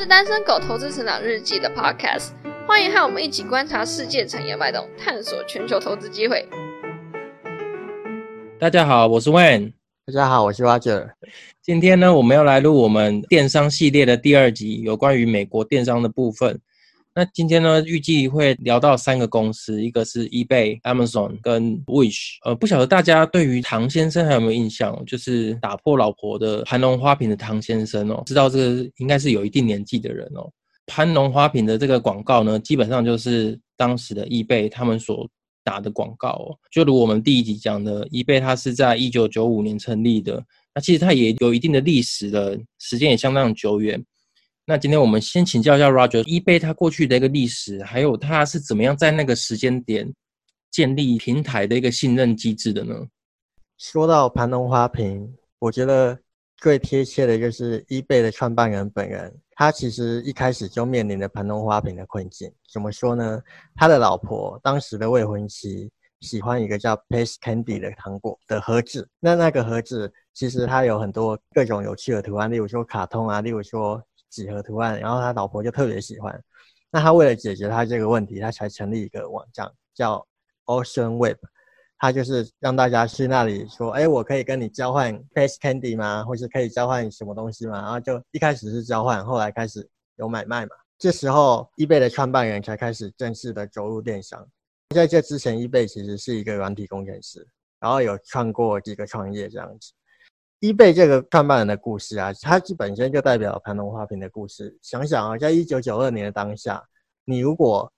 是单身狗投资成长日记的 Podcast，欢迎和我们一起观察世界产业脉动，探索全球投资机会。大家好，我是 Wayne。大家好，我是 Roger。今天呢，我们要来录我们电商系列的第二集，有关于美国电商的部分。那今天呢，预计会聊到三个公司，一个是 eBay、Amazon 跟 Wish。呃，不晓得大家对于唐先生还有没有印象？就是打破老婆的盘龙花瓶的唐先生哦，知道这个应该是有一定年纪的人哦。盘龙花瓶的这个广告呢，基本上就是当时的 eBay 他们所打的广告哦。就如我们第一集讲的，eBay 它是在一九九五年成立的，那其实它也有一定的历史了，时间也相当久远。那今天我们先请教一下 Roger，eBay 它过去的一个历史，还有它是怎么样在那个时间点建立平台的一个信任机制的呢？说到盘龙花瓶，我觉得最贴切的就是 eBay 的创办人本人，他其实一开始就面临着盘龙花瓶的困境。怎么说呢？他的老婆当时的未婚妻喜欢一个叫 Pace Candy 的糖果的盒子，那那个盒子其实它有很多各种有趣的图案，例如说卡通啊，例如说。几何图案，然后他老婆就特别喜欢。那他为了解决他这个问题，他才成立一个网站叫 Ocean Web。他就是让大家去那里说：“哎，我可以跟你交换 Face Candy 吗？或是可以交换什么东西吗？”然后就一开始是交换，后来开始有买卖嘛。这时候，eBay 的创办人才开始正式的走入电商。在这之前，eBay 其实是一个软体工程师，然后有创过几个创业这样子。eBay 这个创办人的故事啊，它本身就代表盘龙花瓶的故事。想想啊，在一九九二年的当下，你如果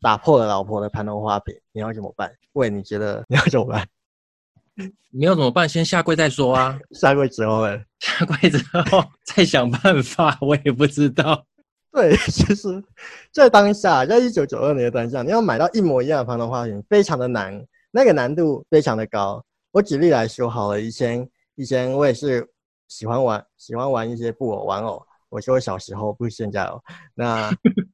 打破了老婆的盘龙花瓶，你要怎么办？喂，你觉得 你要怎么办？你要怎么办？先下跪再说啊！下跪之后呢？下跪之后再想办法，我也不知道。对，其实，在当下，在一九九二年的当下，你要买到一模一样的盘龙花瓶，非常的难，那个难度非常的高。我举例来说好了，以前。以前我也是喜欢玩喜欢玩一些布偶玩偶，我说小时候不是现在哦。那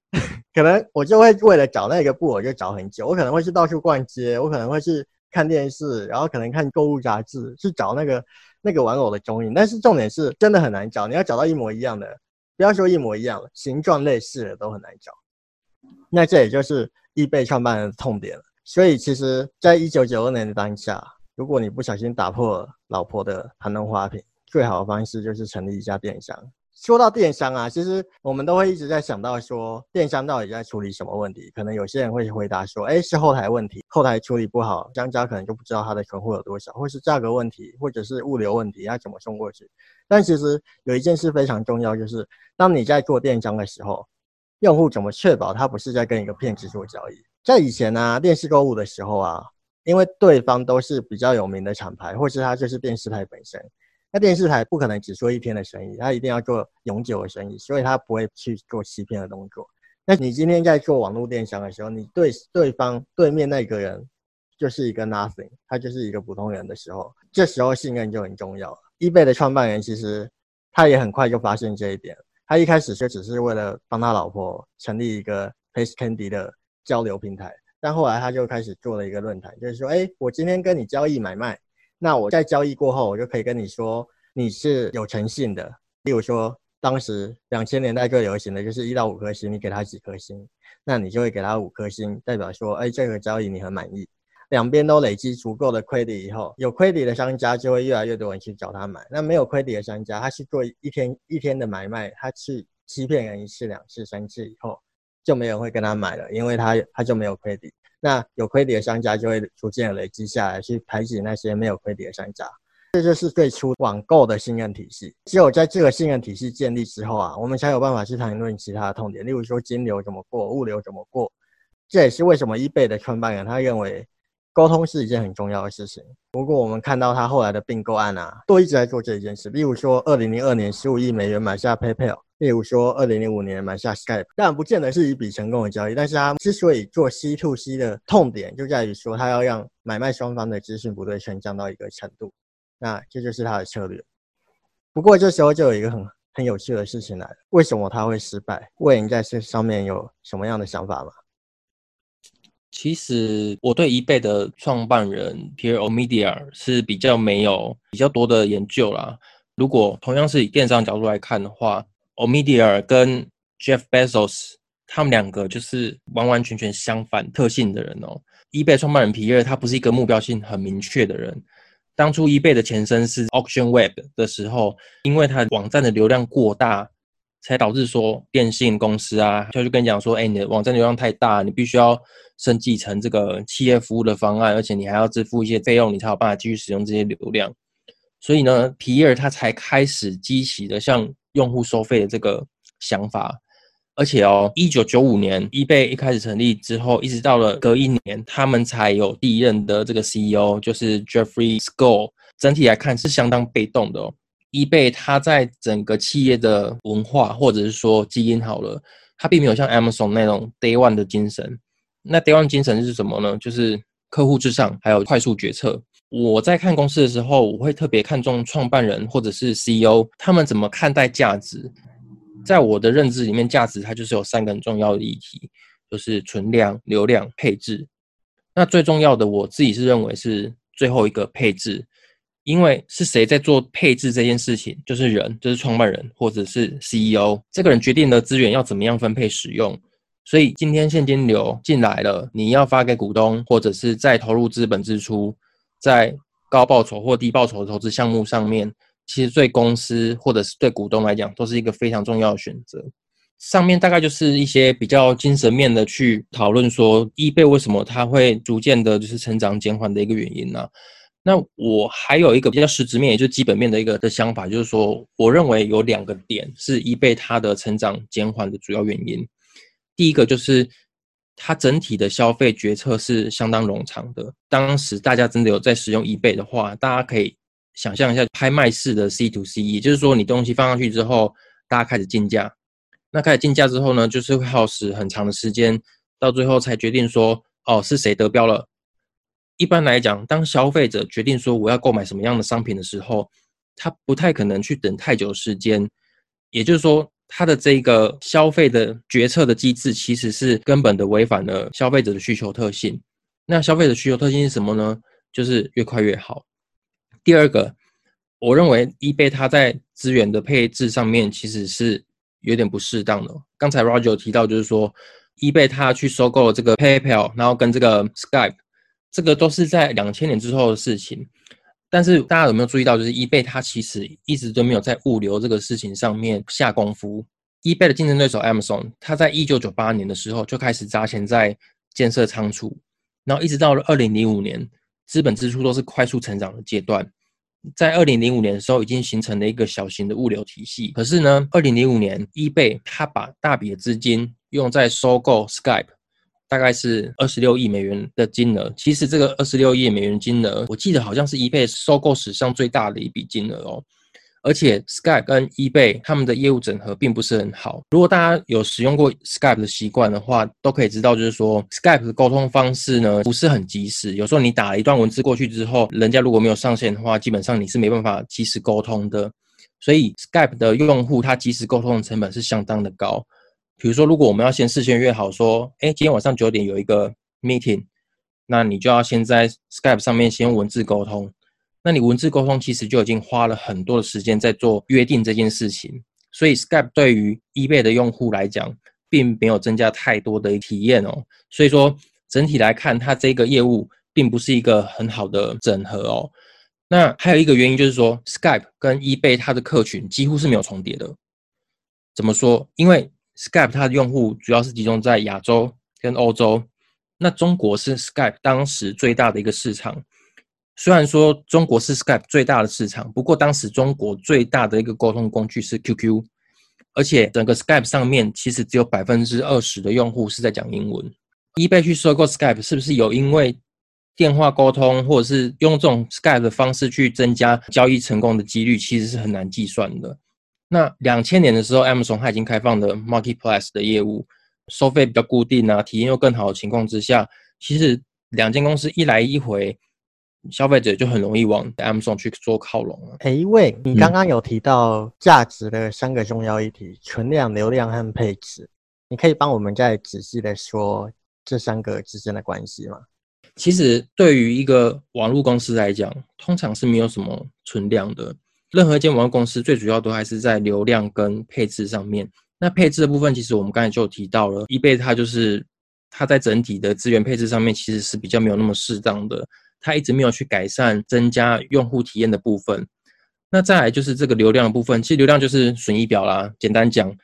可能我就会为了找那个布偶就找很久，我可能会去到处逛街，我可能会去看电视，然后可能看购物杂志去找那个那个玩偶的踪影。但是重点是真的很难找，你要找到一模一样的，不要说一模一样了，形状类似的都很难找。那这也就是易贝创办人的痛点了。所以其实，在一九九二年的当下。如果你不小心打破老婆的盘龙花瓶，最好的方式就是成立一家电商。说到电商啊，其实我们都会一直在想到说，电商到底在处理什么问题？可能有些人会回答说，哎，是后台问题，后台处理不好，商家可能就不知道他的存货有多少，或是价格问题，或者是物流问题，要怎么送过去？但其实有一件事非常重要，就是当你在做电商的时候，用户怎么确保他不是在跟一个骗子做交易？在以前呢，电视购物的时候啊。因为对方都是比较有名的厂牌，或是他就是电视台本身，那电视台不可能只做一天的生意，他一定要做永久的生意，所以他不会去做欺骗的动作。那你今天在做网络电商的时候，你对对方对面那个人就是一个 nothing，他就是一个普通人的时候，这时候信任就很重要了。eBay 的创办人其实他也很快就发现这一点，他一开始就只是为了帮他老婆成立一个 Face Candy 的交流平台。但后来他就开始做了一个论坛，就是说，哎，我今天跟你交易买卖，那我在交易过后，我就可以跟你说你是有诚信的。例如说，当时两千年代最流行的就是一到五颗星，你给他几颗星，那你就会给他五颗星，代表说，哎，这个交易你很满意。两边都累积足够的亏底以后，有亏底的商家就会越来越多人去找他买。那没有亏底的商家，他去做一天一天的买卖，他去欺骗人一次、两次、三次以后。就没人会跟他买了，因为他他就没有亏底。那有亏底的商家就会逐渐累积下来，去排挤那些没有亏底的商家。这就是最初网购的信任体系。只有在这个信任体系建立之后啊，我们才有办法去谈论其他的痛点，例如说金流怎么过，物流怎么过。这也是为什么 eBay 的创办人他认为沟通是一件很重要的事情。如果我们看到他后来的并购案啊，都一直在做这一件事。例如说，二零零二年十五亿美元买下 PayPal。例如说，二零零五年买下 Skype，但不见得是一笔成功的交易，但是他之所以做 C to C 的痛点，就在于说他要让买卖双方的资讯不对称降到一个程度，那这就是他的策略。不过这时候就有一个很很有趣的事情来了，为什么他会失败？魏你在这上面有什么样的想法吗？其实我对 eBay 的创办人 Pierre Omidyar 是比较没有比较多的研究啦。如果同样是以电商角度来看的话，Omidyar 跟 Jeff Bezos，他们两个就是完完全全相反特性的人哦。eBay 创办人皮耶尔他不是一个目标性很明确的人。当初 eBay 的前身是 Auction Web 的时候，因为它网站的流量过大，才导致说电信公司啊，他就跟你讲说，哎，你的网站流量太大，你必须要升级成这个企业服务的方案，而且你还要支付一些费用，你才有办法继续使用这些流量。所以呢，皮尔他才开始激起的向用户收费的这个想法。而且哦，一九九五年，eBay 一开始成立之后，一直到了隔一年，他们才有第一任的这个 CEO，就是 Jeffrey Skoll。整体来看是相当被动的哦。eBay 它在整个企业的文化或者是说基因好了，它并没有像 Amazon 那种 Day One 的精神。那 Day One 精神是什么呢？就是客户至上，还有快速决策。我在看公司的时候，我会特别看重创办人或者是 CEO 他们怎么看待价值。在我的认知里面，价值它就是有三个很重要的议题，就是存量、流量、配置。那最重要的，我自己是认为是最后一个配置，因为是谁在做配置这件事情，就是人，就是创办人或者是 CEO 这个人决定了资源要怎么样分配使用。所以今天现金流进来了，你要发给股东，或者是再投入资本支出，在高报酬或低报酬的投资项目上面。其实对公司或者是对股东来讲，都是一个非常重要的选择。上面大概就是一些比较精神面的去讨论，说易贝为什么它会逐渐的就是成长减缓的一个原因呢？那我还有一个比较实质面，也就是基本面的一个的想法，就是说，我认为有两个点是 eBay 它的成长减缓的主要原因。第一个就是它整体的消费决策是相当冗长的。当时大家真的有在使用 eBay 的话，大家可以。想象一下拍卖式的 C to C，也就是说，你东西放上去之后，大家开始竞价。那开始竞价之后呢，就是会耗时很长的时间，到最后才决定说，哦，是谁得标了。一般来讲，当消费者决定说我要购买什么样的商品的时候，他不太可能去等太久时间。也就是说，他的这个消费的决策的机制，其实是根本的违反了消费者的需求特性。那消费者需求特性是什么呢？就是越快越好。第二个，我认为 eBay 它在资源的配置上面其实是有点不适当的。刚才 Roger 提到，就是说 eBay 它去收购了这个 PayPal，然后跟这个 Skype，这个都是在两千年之后的事情。但是大家有没有注意到，就是 eBay 它其实一直都没有在物流这个事情上面下功夫。eBay 的竞争对手 Amazon，它在一九九八年的时候就开始砸钱在建设仓储，然后一直到了二零零五年。资本支出都是快速成长的阶段，在二零零五年的时候已经形成了一个小型的物流体系。可是呢，二零零五年，eBay 它把大笔的资金用在收购 Skype，大概是二十六亿美元的金额。其实这个二十六亿美元金额，我记得好像是 eBay 收购史上最大的一笔金额哦。而且 Skype 跟 eBay 他们的业务整合并不是很好。如果大家有使用过 Skype 的习惯的话，都可以知道，就是说 Skype 的沟通方式呢不是很及时。有时候你打了一段文字过去之后，人家如果没有上线的话，基本上你是没办法及时沟通的。所以 Skype 的用户他及时沟通的成本是相当的高。比如说，如果我们要先事先约好说，哎，今天晚上九点有一个 meeting，那你就要先在 Skype 上面先文字沟通。那你文字沟通其实就已经花了很多的时间在做约定这件事情，所以 Skype 对于 eBay 的用户来讲，并没有增加太多的体验哦。所以说整体来看，它这个业务并不是一个很好的整合哦。那还有一个原因就是说，Skype 跟 eBay 它的客群几乎是没有重叠的。怎么说？因为 Skype 它的用户主要是集中在亚洲跟欧洲，那中国是 Skype 当时最大的一个市场。虽然说中国是 Skype 最大的市场，不过当时中国最大的一个沟通工具是 QQ，而且整个 Skype 上面其实只有百分之二十的用户是在讲英文。eBay 去收购 Skype 是不是有因为电话沟通或者是用这种 Skype 的方式去增加交易成功的几率，其实是很难计算的。那两千年的时候，Amazon 它已经开放了 Marketplace 的业务，收费比较固定啊，体验又更好的情况之下，其实两间公司一来一回。消费者就很容易往 Amazon 去做靠拢了。哎，喂，你刚刚有提到价值的三个重要议题：存量、流量和配置。你可以帮我们再仔细的说这三个之间的关系吗？其实对于一个网络公司来讲，通常是没有什么存量的。任何一间网络公司最主要都还是在流量跟配置上面。那配置的部分，其实我们刚才就提到了，eBay 它就是它在整体的资源配置上面其实是比较没有那么适当的，它一直没有去改善增加用户体验的部分。那再来就是这个流量的部分，其实流量就是损益表啦。简单讲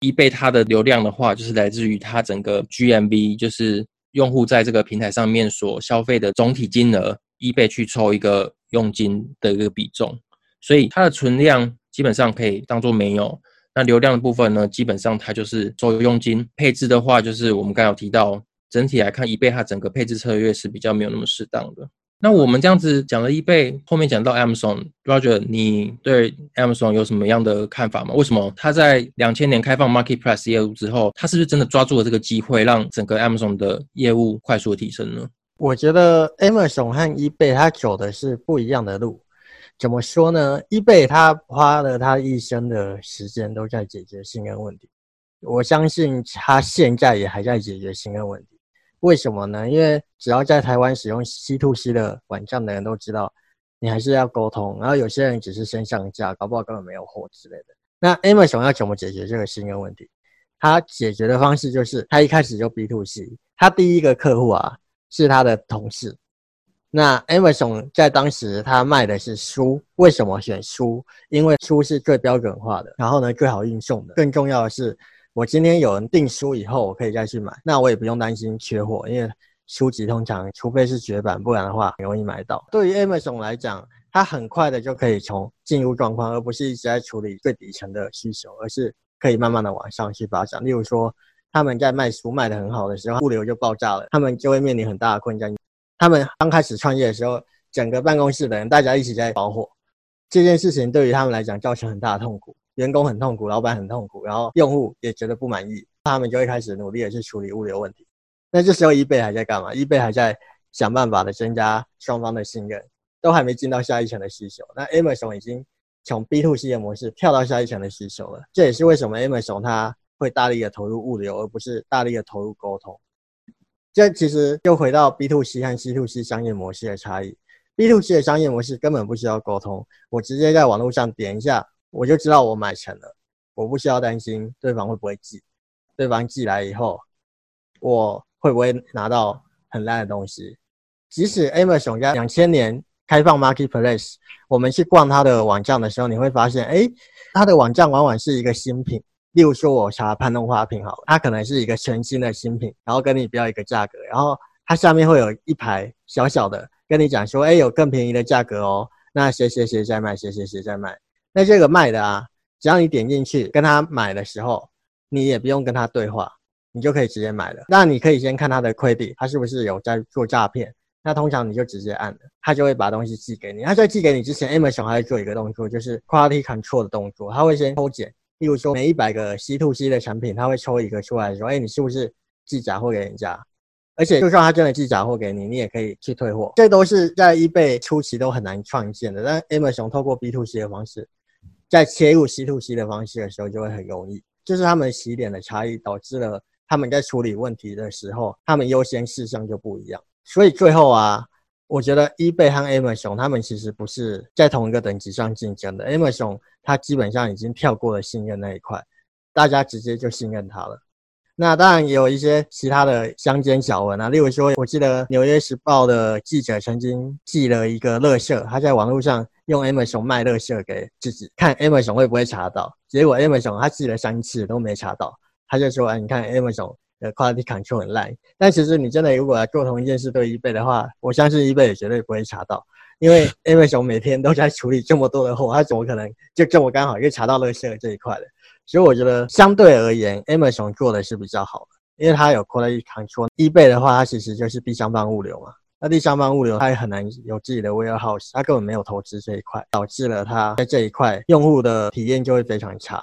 ，eBay 它的流量的话，就是来自于它整个 GMV，就是用户在这个平台上面所消费的总体金额，eBay 去抽一个佣金的一个比重，所以它的存量基本上可以当做没有。那流量的部分呢，基本上它就是收佣金。配置的话，就是我们刚有提到，整体来看，eBay 它整个配置策略是比较没有那么适当的。那我们这样子讲了 eBay，后面讲到 Amazon，Roger，你对 Amazon 有什么样的看法吗？为什么它在两千年开放 Marketplace 业务之后，它是不是真的抓住了这个机会，让整个 Amazon 的业务快速提升呢？我觉得 Amazon 和 eBay 它走的是不一样的路。怎么说呢？eBay 他花了他一生的时间都在解决信任问题，我相信他现在也还在解决信任问题。为什么呢？因为只要在台湾使用 C to C 的网站的人都知道，你还是要沟通。然后有些人只是先上架，搞不好根本没有货之类的。那 Amazon 要怎么解决这个信任问题？他解决的方式就是，他一开始就 B to C，他第一个客户啊是他的同事。那 Amazon 在当时他卖的是书，为什么选书？因为书是最标准化的，然后呢最好运送的。更重要的是，我今天有人订书以后，我可以再去买，那我也不用担心缺货，因为书籍通常除非是绝版，不然的话很容易买到。对于 Amazon 来讲，它很快的就可以从进入状况，而不是一直在处理最底层的需求，而是可以慢慢的往上去发展。例如说，他们在卖书卖的很好的时候，物流就爆炸了，他们就会面临很大的困境。他们刚开始创业的时候，整个办公室的人大家一起在包货，这件事情对于他们来讲造成很大的痛苦，员工很痛苦，老板很痛苦，然后用户也觉得不满意，他们就会开始努力的去处理物流问题。那这时候，eBay 还在干嘛？eBay 还在想办法的增加双方的信任，都还没进到下一层的需求。那 Amazon 已经从 B to C 的模式跳到下一层的需求了。这也是为什么 Amazon 它会大力的投入物流，而不是大力的投入沟通。这其实又回到 B to C 和 C to C 商业模式的差异。B to C 的商业模式根本不需要沟通，我直接在网络上点一下，我就知道我买成了，我不需要担心对方会不会寄，对方寄来以后，我会不会拿到很烂的东西。即使 Amazon 在两千年开放 Marketplace，我们去逛它的网站的时候，你会发现，哎，它的网站往往是一个新品。例如说，我查攀东花瓶好了，它可能是一个全新的新品，然后跟你标一个价格，然后它下面会有一排小小的跟你讲说，哎，有更便宜的价格哦，那谁谁谁在卖，谁谁谁在卖。那这个卖的啊，只要你点进去跟他买的时候，你也不用跟他对话，你就可以直接买了。那你可以先看他的快递他是不是有在做诈骗？那通常你就直接按，他就会把东西寄给你。他在寄给你之前，Amazon 还会做一个动作，就是 quality control 的动作，他会先抽检。例如说，每一百个 C to C 的产品，他会抽一个出来说：“哎，你是不是寄假货给人家？”而且，就算他真的寄假货给你，你也可以去退货。这都是在 eBay 初期都很难创建的。但 Amazon 透过 B to C 的方式，在切入 C to C 的方式的时候，就会很容易。就是他们起点的差异，导致了他们在处理问题的时候，他们优先事项就不一样。所以最后啊。我觉得 eBay 和 Amazon 他们其实不是在同一个等级上竞争的。Amazon 它基本上已经跳过了信任那一块，大家直接就信任它了。那当然也有一些其他的乡间小闻啊，例如说，我记得《纽约时报》的记者曾经寄了一个乐色，他在网络上用 Amazon 卖乐色给自己看，Amazon 会不会查到？结果 Amazon 他寄了三次都没查到，他就说：“哎，你看 Amazon。”的 quality control 很烂，但其实你真的如果做同一件事对一倍的话，我相信一倍也绝对不会查到，因为 Amazon 每天都在处理这么多的货，他怎么可能就这么刚好又查到乐色这一块的？所以我觉得相对而言，Amazon 做的是比较好的，因为它有 quality control。一倍的话，它其实就是第三方物流嘛，那第三方物流它也很难有自己的 warehouse，它根本没有投资这一块，导致了它在这一块用户的体验就会非常差。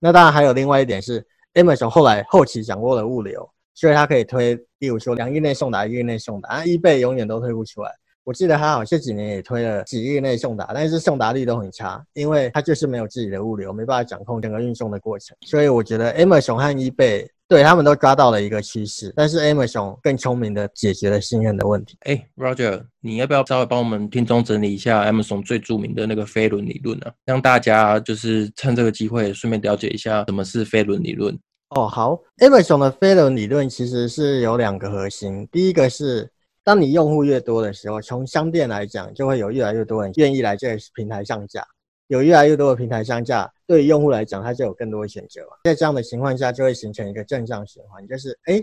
那当然还有另外一点是。Amazon 后来后期掌握了物流，所以他可以推，例如说两日内送达，一日内送达。啊易贝永远都推不出来。我记得他好这几年也推了几日内送达，但是送达率都很差，因为它就是没有自己的物流，没办法掌控整个运送的过程。所以我觉得 Amazon 和 eBay 对他们都抓到了一个趋势，但是 Amazon 更聪明的解决了信任的问题。哎，Roger，你要不要稍微帮我们听众整理一下 Amazon 最著名的那个飞轮理论呢？让大家就是趁这个机会顺便了解一下什么是飞轮理论。哦，好，Amazon 的飞轮理论其实是有两个核心，第一个是当你用户越多的时候，从商店来讲，就会有越来越多人愿意来这个平台上架。有越来越多的平台上架，对于用户来讲，他就有更多的选择了。在这样的情况下，就会形成一个正向循环，就是哎，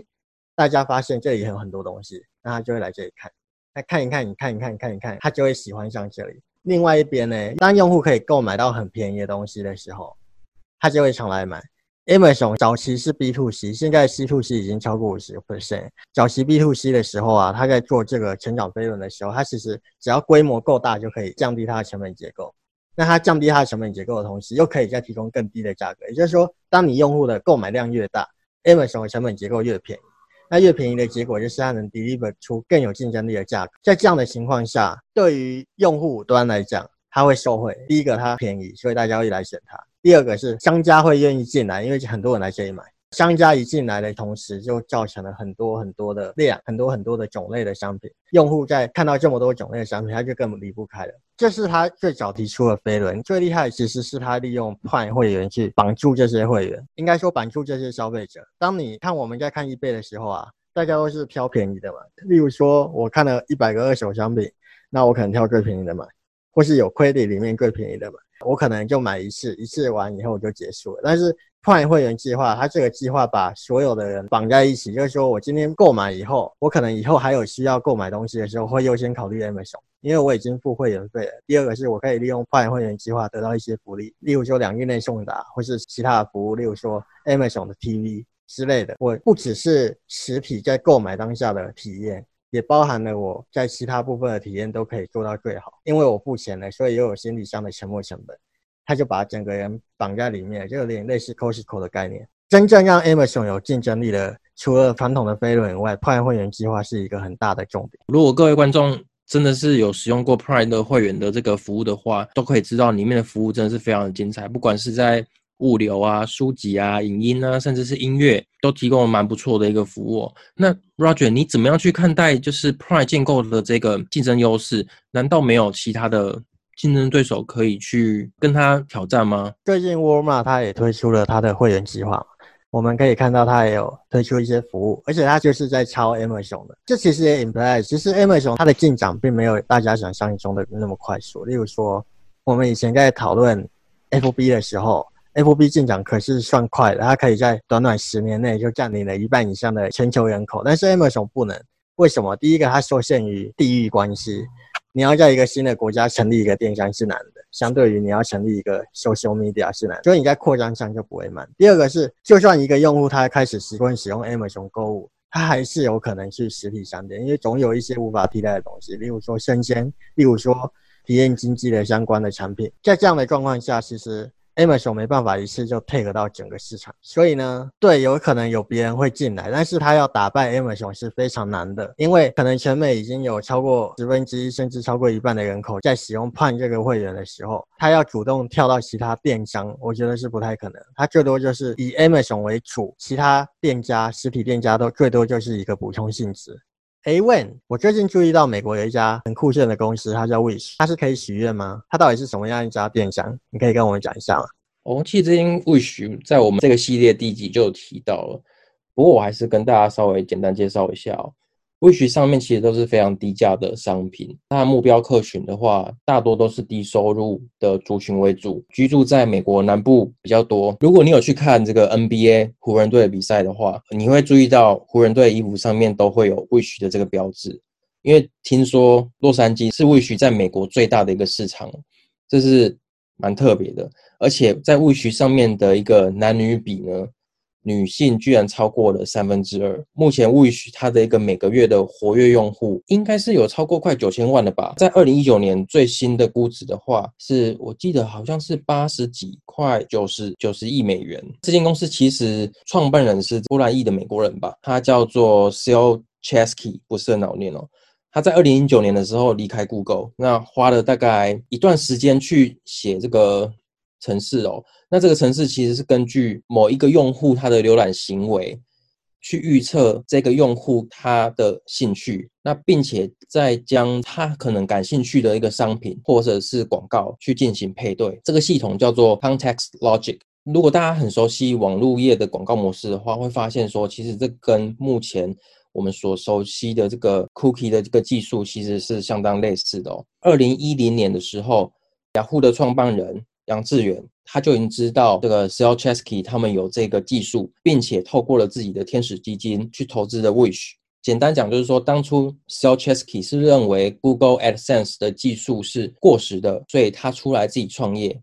大家发现这里有很多东西，那他就会来这里看，那看一看，你看一看，看一看，他就会喜欢上这里。另外一边呢，当用户可以购买到很便宜的东西的时候，他就会常来买。Amazon 早期是 B to C，现在 C to C 已经超过五十 percent。早期 B to C 的时候啊，他在做这个成长飞轮的时候，他其实只要规模够大，就可以降低它的成本结构。那它降低它的成本结构的同时，又可以再提供更低的价格。也就是说，当你用户的购买量越大，Amazon 的成本结构越便宜。那越便宜的结果就是它能 deliver 出更有竞争力的价格。在这样的情况下，对于用户端来讲，它会受惠。第一个，它便宜，所以大家会来选它；第二个是商家会愿意进来，因为很多人来这里买。商家一进来的同时，就造成了很多很多的量，很多很多的种类的商品。用户在看到这么多种类的商品，他就更离不开了。这是他最早提出的飞轮，最厉害其实是他利用 Prime 会员去绑住这些会员，应该说绑住这些消费者。当你看我们在看 eBay 的时候啊，大家都是挑便宜的嘛。例如说，我看了一百个二手商品，那我可能挑最便宜的买，或是有 credit 里面最便宜的嘛，我可能就买一次，一次完以后我就结束了。但是 Prime 会员计划，它这个计划把所有的人绑在一起，就是说我今天购买以后，我可能以后还有需要购买东西的时候，会优先考虑 Amazon，因为我已经付会员费了。第二个是我可以利用 Prime 会员计划得到一些福利，例如说两日内送达，或是其他的服务，例如说 Amazon 的 TV 之类的。我不只是实体在购买当下的体验，也包含了我在其他部分的体验都可以做到最好，因为我付钱了，所以又有心理上的沉没成本。他就把整个人绑在里面，就有点类似 Costco 的概念。真正让 Amazon 有竞争力的，除了传统的飞轮以外，Prime 会员计划是一个很大的重点。如果各位观众真的是有使用过 Prime 的会员的这个服务的话，都可以知道里面的服务真的是非常的精彩，不管是在物流啊、书籍啊、影音啊，甚至是音乐，都提供了蛮不错的一个服务。那 Roger，你怎么样去看待就是 Prime 建构的这个竞争优势？难道没有其他的？竞争对手可以去跟他挑战吗？最近沃尔玛他也推出了他的会员计划，我们可以看到他也有推出一些服务，而且他就是在抄 Amazon 的。这其实也 imply，其实 Amazon 它的进展并没有大家想象中的那么快速。例如说，我们以前在讨论 FB 的时候，FB 进展可是算快的，它可以在短短十年内就占领了一半以上的全球人口，但是 Amazon 不能。为什么？第一个，它受限于地域关系。你要在一个新的国家成立一个电商是难的，相对于你要成立一个 social media 是难，所以你在扩张上就不会慢。第二个是，就算一个用户他开始习惯使用 Amazon 购物，他还是有可能去实体商店，因为总有一些无法替代的东西，例如说生鲜，例如说体验经济的相关的产品。在这样的状况下，其实。Amazon 没办法一次就 take 到整个市场，所以呢，对，有可能有别人会进来，但是他要打败 Amazon 是非常难的，因为可能全美已经有超过十分之一，甚至超过一半的人口在使用 Prime 这个会员的时候，他要主动跳到其他电商，我觉得是不太可能。他最多就是以 Amazon 为主，其他店家、实体店家都最多就是一个补充性质。哎问，我最近注意到美国有一家很酷炫的公司，它叫 Wish，它是可以许愿吗？它到底是什么样一家电商？你可以跟我们讲一下吗？哦，其实这间 Wish 在我们这个系列第一集就提到了，不过我还是跟大家稍微简单介绍一下哦。Wish 上面其实都是非常低价的商品，那目标客群的话，大多都是低收入的族群为主，居住在美国南部比较多。如果你有去看这个 NBA 湖人队的比赛的话，你会注意到湖人队衣服上面都会有 Wish 的这个标志，因为听说洛杉矶是 Wish 在美国最大的一个市场，这是蛮特别的。而且在 Wish 上面的一个男女比呢？女性居然超过了三分之二。目前 Wish 它的一个每个月的活跃用户应该是有超过快九千万的吧？在二零一九年最新的估值的话，是我记得好像是八十几块九十九十亿美元。这间公司其实创办人是波兰裔的美国人吧？他叫做 s e l Chesky，不是很好念哦。他在二零一九年的时候离开 Google，那花了大概一段时间去写这个。城市哦，那这个城市其实是根据某一个用户他的浏览行为去预测这个用户他的兴趣，那并且再将他可能感兴趣的一个商品或者是广告去进行配对。这个系统叫做 Context Logic。如果大家很熟悉网络业的广告模式的话，会发现说，其实这跟目前我们所熟悉的这个 Cookie 的这个技术其实是相当类似的哦。二零一零年的时候，雅虎的创办人杨致远他就已经知道这个 s e l c h e s k y 他们有这个技术，并且透过了自己的天使基金去投资的 Wish。简单讲就是说，当初 s e l c h e s k y 是认为 Google AdSense 的技术是过时的，所以他出来自己创业。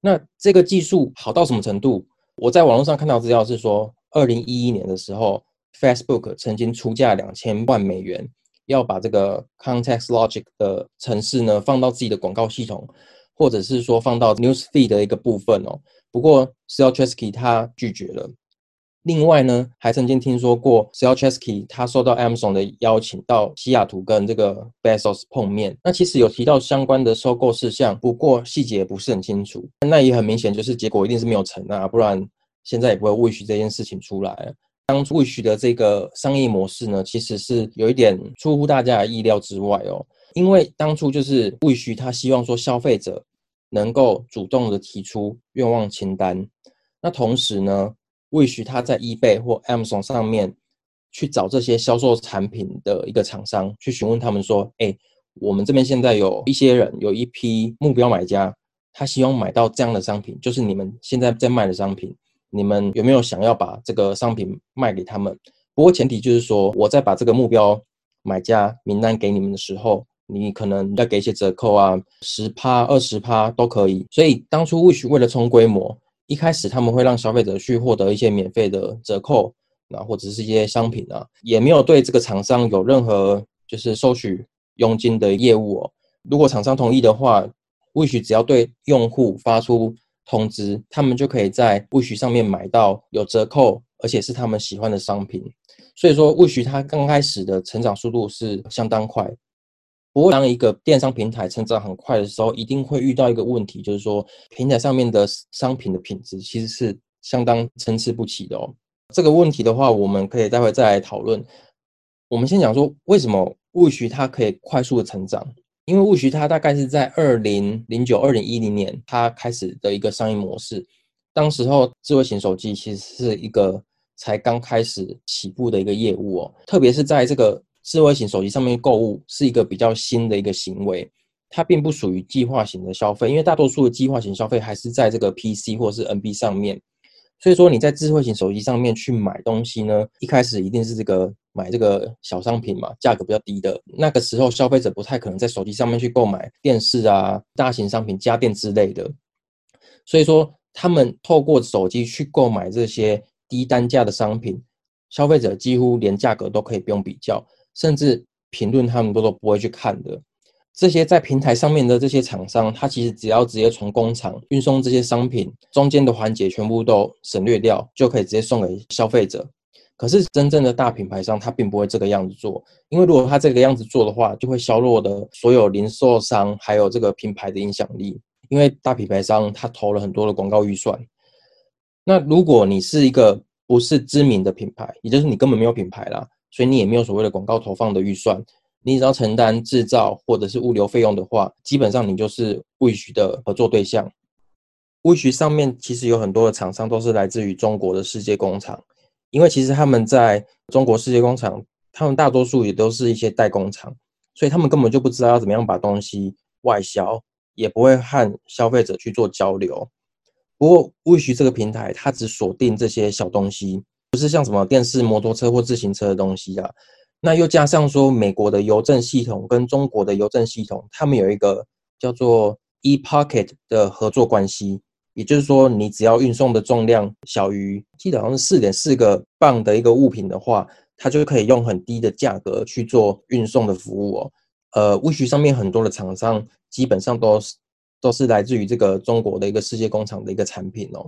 那这个技术好到什么程度？我在网络上看到资料是说，二零一一年的时候，Facebook 曾经出价两千万美元，要把这个 Context Logic 的城市呢放到自己的广告系统，或者是说放到 Newsfeed 的一个部分哦。不过 s e l c h e s k y 他拒绝了。另外呢，还曾经听说过 s e l c h e s k y 他收到 Amazon 的邀请到西雅图跟这个 Bezos 碰面。那其实有提到相关的收购事项，不过细节不是很清楚。那也很明显，就是结果一定是没有成啊，不然现在也不会 Wish 这件事情出来。当初 Wish 的这个商业模式呢，其实是有一点出乎大家的意料之外哦。因为当初就是 Wish 他希望说消费者能够主动的提出愿望清单，那同时呢。或许他在 eBay 或 Amazon 上面去找这些销售产品的一个厂商，去询问他们说：“哎，我们这边现在有一些人，有一批目标买家，他希望买到这样的商品，就是你们现在在卖的商品，你们有没有想要把这个商品卖给他们？不过前提就是说，我在把这个目标买家名单给你们的时候，你可能要给一些折扣啊，十趴、二十趴都可以。所以当初 Wish 为了冲规模。一开始他们会让消费者去获得一些免费的折扣，那或者是一些商品啊，也没有对这个厂商有任何就是收取佣金的业务哦。如果厂商同意的话，Wish 只要对用户发出通知，他们就可以在 Wish 上面买到有折扣，而且是他们喜欢的商品。所以说，Wish 它刚开始的成长速度是相当快。不过，当一个电商平台成长很快的时候，一定会遇到一个问题，就是说平台上面的商品的品质其实是相当参差不齐的哦。这个问题的话，我们可以待会再来讨论。我们先讲说，为什么物徐它可以快速的成长？因为物徐它大概是在二零零九、二零一零年它开始的一个商业模式，当时候智慧型手机其实是一个才刚开始起步的一个业务哦，特别是在这个。智慧型手机上面购物是一个比较新的一个行为，它并不属于计划型的消费，因为大多数的计划型消费还是在这个 PC 或是 NB 上面。所以说你在智慧型手机上面去买东西呢，一开始一定是这个买这个小商品嘛，价格比较低的。那个时候消费者不太可能在手机上面去购买电视啊、大型商品、家电之类的。所以说他们透过手机去购买这些低单价的商品，消费者几乎连价格都可以不用比较。甚至评论他们都都不会去看的，这些在平台上面的这些厂商，他其实只要直接从工厂运送这些商品，中间的环节全部都省略掉，就可以直接送给消费者。可是真正的大品牌商，他并不会这个样子做，因为如果他这个样子做的话，就会削弱的所有零售商还有这个品牌的影响力。因为大品牌商他投了很多的广告预算，那如果你是一个不是知名的品牌，也就是你根本没有品牌啦。所以你也没有所谓的广告投放的预算，你只要承担制造或者是物流费用的话，基本上你就是 Wish 的合作对象。Wish 上面其实有很多的厂商都是来自于中国的世界工厂，因为其实他们在中国世界工厂，他们大多数也都是一些代工厂，所以他们根本就不知道要怎么样把东西外销，也不会和消费者去做交流。不过 Wish 这个平台，它只锁定这些小东西。不是像什么电视、摩托车或自行车的东西啊，那又加上说美国的邮政系统跟中国的邮政系统，他们有一个叫做 ePocket 的合作关系，也就是说，你只要运送的重量小于，记得好像是四点四个磅的一个物品的话，它就可以用很低的价格去做运送的服务哦。呃，Wish 上面很多的厂商基本上都是都是来自于这个中国的一个世界工厂的一个产品哦。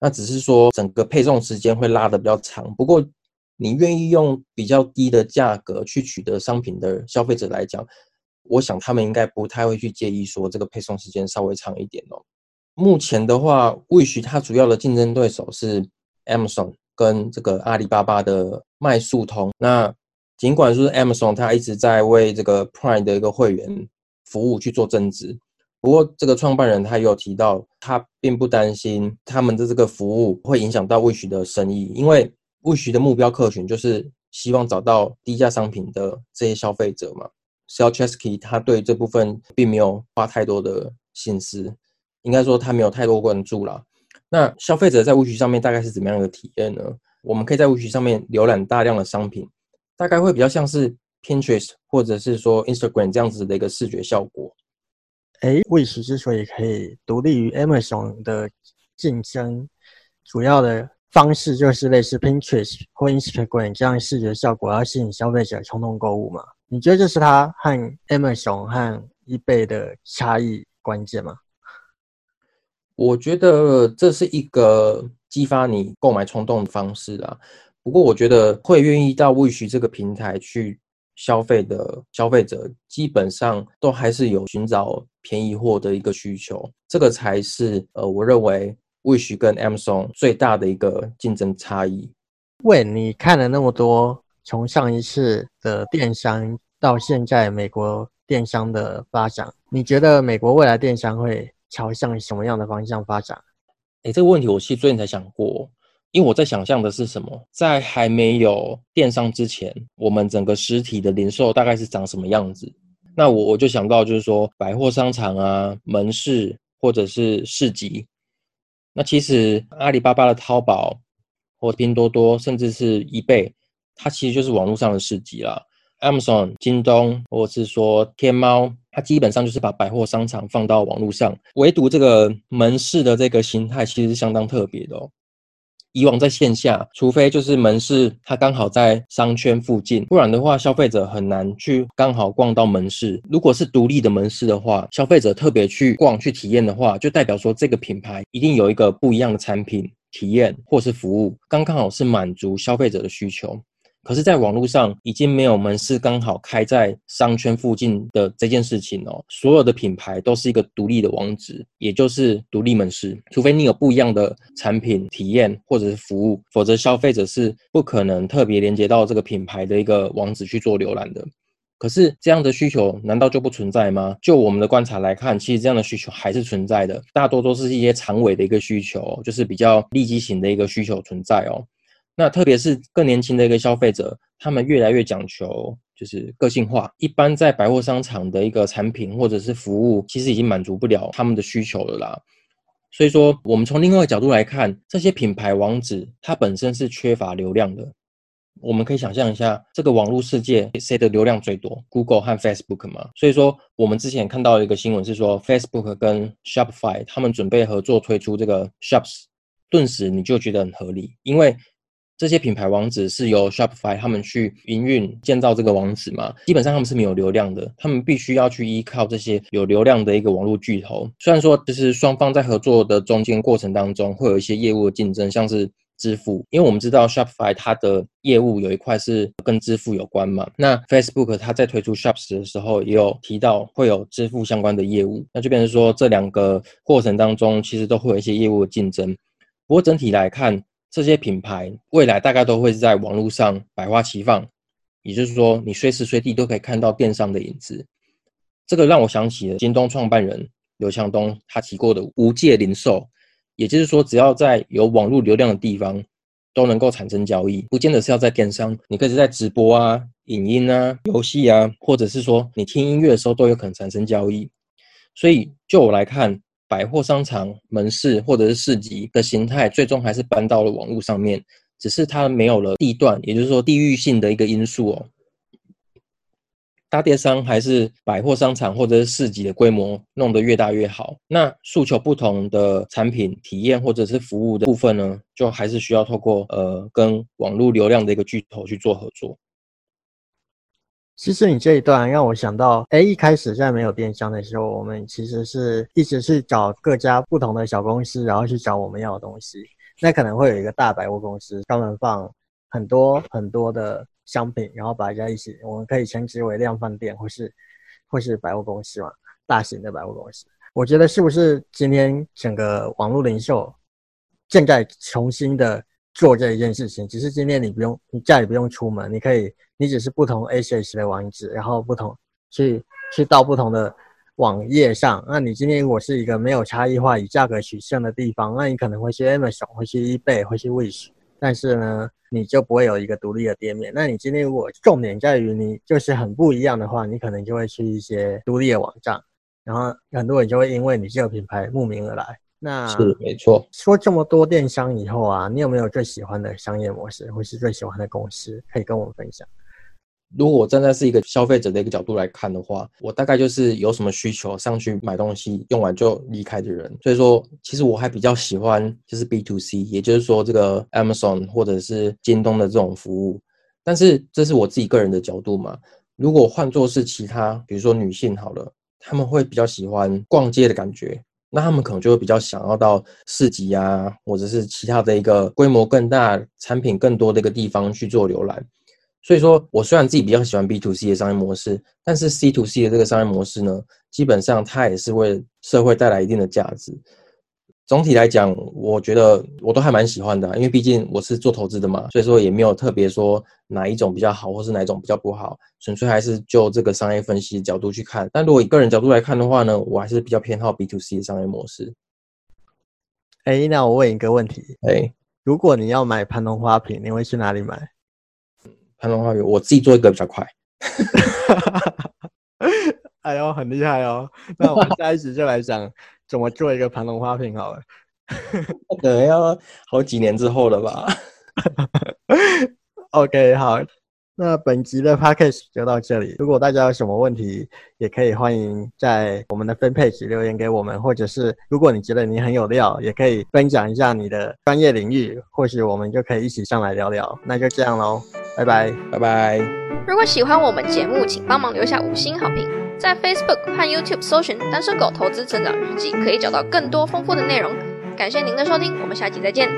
那只是说整个配送时间会拉的比较长，不过你愿意用比较低的价格去取得商品的消费者来讲，我想他们应该不太会去介意说这个配送时间稍微长一点哦。目前的话，Wish 它主要的竞争对手是 Amazon 跟这个阿里巴巴的麦速通。那尽管说 Amazon 它一直在为这个 Prime 的一个会员服务去做增值，不过这个创办人他有提到，他并不担心他们的这个服务会影响到 Wish 的生意，因为 Wish 的目标客群就是希望找到低价商品的这些消费者嘛。s a l Chesky 他对这部分并没有花太多的心思，应该说他没有太多关注了。那消费者在 Wish 上面大概是怎么样的体验呢？我们可以在 Wish 上面浏览大量的商品。大概会比较像是 Pinterest 或者是说 Instagram 这样子的一个视觉效果。哎，Wish 之所以可以独立于 Amazon 的竞争，主要的方式就是类似 Pinterest 或 Instagram 这样视觉效果，要吸引消费者冲动购物嘛？你觉得这是它和 Amazon 和 eBay 的差异关键吗？我觉得这是一个激发你购买冲动的方式啊。不过，我觉得会愿意到 Wish 这个平台去消费的消费者，基本上都还是有寻找便宜货的一个需求。这个才是呃，我认为 Wish 跟 Amazon 最大的一个竞争差异。喂，你看了那么多，从上一次的电商到现在美国电商的发展，你觉得美国未来电商会朝向什么样的方向发展？哎，这个问题我其实最近才想过。因为我在想象的是什么，在还没有电商之前，我们整个实体的零售大概是长什么样子？那我我就想到就是说，百货商场啊、门市或者是市集。那其实阿里巴巴的淘宝或拼多多，甚至是易贝，它其实就是网络上的市集啦。Amazon、京东或者是说天猫，它基本上就是把百货商场放到网络上，唯独这个门市的这个形态其实是相当特别的哦。以往在线下，除非就是门市它刚好在商圈附近，不然的话，消费者很难去刚好逛到门市。如果是独立的门市的话，消费者特别去逛去体验的话，就代表说这个品牌一定有一个不一样的产品体验或是服务，刚刚好是满足消费者的需求。可是，在网络上已经没有门市刚好开在商圈附近的这件事情哦。所有的品牌都是一个独立的网址，也就是独立门市。除非你有不一样的产品体验或者是服务，否则消费者是不可能特别连接到这个品牌的一个网址去做浏览的。可是，这样的需求难道就不存在吗？就我们的观察来看，其实这样的需求还是存在的，大多都是一些长尾的一个需求，就是比较立即型的一个需求存在哦。那特别是更年轻的一个消费者，他们越来越讲求就是个性化。一般在百货商场的一个产品或者是服务，其实已经满足不了他们的需求了啦。所以说，我们从另外一个角度来看，这些品牌网址它本身是缺乏流量的。我们可以想象一下，这个网络世界谁的流量最多？Google 和 Facebook 嘛。所以说，我们之前看到一个新闻是说，Facebook 跟 Shopify 他们准备合作推出这个 Shops，顿时你就觉得很合理，因为。这些品牌网址是由 Shopify 他们去营运建造这个网址嘛？基本上他们是没有流量的，他们必须要去依靠这些有流量的一个网络巨头。虽然说就是双方在合作的中间过程当中会有一些业务的竞争，像是支付，因为我们知道 Shopify 它的业务有一块是跟支付有关嘛。那 Facebook 它在推出 Shops 的时候也有提到会有支付相关的业务，那就变成说这两个过程当中其实都会有一些业务的竞争。不过整体来看，这些品牌未来大概都会在网络上百花齐放，也就是说，你随时随地都可以看到电商的影子。这个让我想起了京东创办人刘强东他提过的无界零售，也就是说，只要在有网络流量的地方都能够产生交易，不见得是要在电商，你可以在直播啊、影音啊、游戏啊，或者是说你听音乐的时候都有可能产生交易。所以，就我来看。百货商场门市或者是市集的形态，最终还是搬到了网络上面，只是它没有了地段，也就是说地域性的一个因素哦。大电商还是百货商场或者是市集的规模弄得越大越好。那诉求不同的产品体验或者是服务的部分呢，就还是需要透过呃跟网络流量的一个巨头去做合作。其实你这一段让我想到，哎，一开始在没有电商的时候，我们其实是一直是找各家不同的小公司，然后去找我们要的东西。那可能会有一个大百货公司专门放很多很多的商品，然后摆在一起，我们可以称之为量贩店，或是或是百货公司嘛，大型的百货公司。我觉得是不是今天整个网络零售正在重新的做这一件事情，只是今天你不用，你再也不用出门，你可以，你只是不同 ACH 的网址，然后不同去去到不同的网页上。那你今天如果是一个没有差异化、以价格取胜的地方，那你可能会去 Amazon，会去 eBay，会去 Wish，但是呢，你就不会有一个独立的店面。那你今天如果重点在于你就是很不一样的话，你可能就会去一些独立的网站，然后很多人就会因为你这个品牌慕名而来。那是没错。说这么多电商以后啊，你有没有最喜欢的商业模式，或是最喜欢的公司，可以跟我们分享？如果我站在是一个消费者的一个角度来看的话，我大概就是有什么需求上去买东西，用完就离开的人。所以说，其实我还比较喜欢就是 B to C，也就是说这个 Amazon 或者是京东的这种服务。但是这是我自己个人的角度嘛。如果换作是其他，比如说女性好了，他们会比较喜欢逛街的感觉。那他们可能就会比较想要到市集啊，或者是其他的一个规模更大、产品更多的一个地方去做浏览。所以说我虽然自己比较喜欢 B to C 的商业模式，但是 C to C 的这个商业模式呢，基本上它也是为社会带来一定的价值。总体来讲，我觉得我都还蛮喜欢的，因为毕竟我是做投资的嘛，所以说也没有特别说哪一种比较好，或是哪一种比较不好，纯粹还是就这个商业分析角度去看。但如果以个人角度来看的话呢，我还是比较偏好 B to C 的商业模式。哎，那我问一个问题，哎，如果你要买盘龙花瓶，你会去哪里买？盘龙花瓶，我自己做一个比较快。哎呦，很厉害哦！那我们下一集就来讲。怎么做一个盘龙花瓶好了？可能要好几年之后了吧。OK，好，那本集的 p a c k a g e 就到这里。如果大家有什么问题，也可以欢迎在我们的分配区留言给我们，或者是如果你觉得你很有料，也可以分享一下你的专业领域，或许我们就可以一起上来聊聊。那就这样喽，拜拜，拜拜。如果喜欢我们节目，请帮忙留下五星好评。在 Facebook 和 YouTube 搜寻“单身狗投资成长日记”，可以找到更多丰富的内容。感谢您的收听，我们下期再见。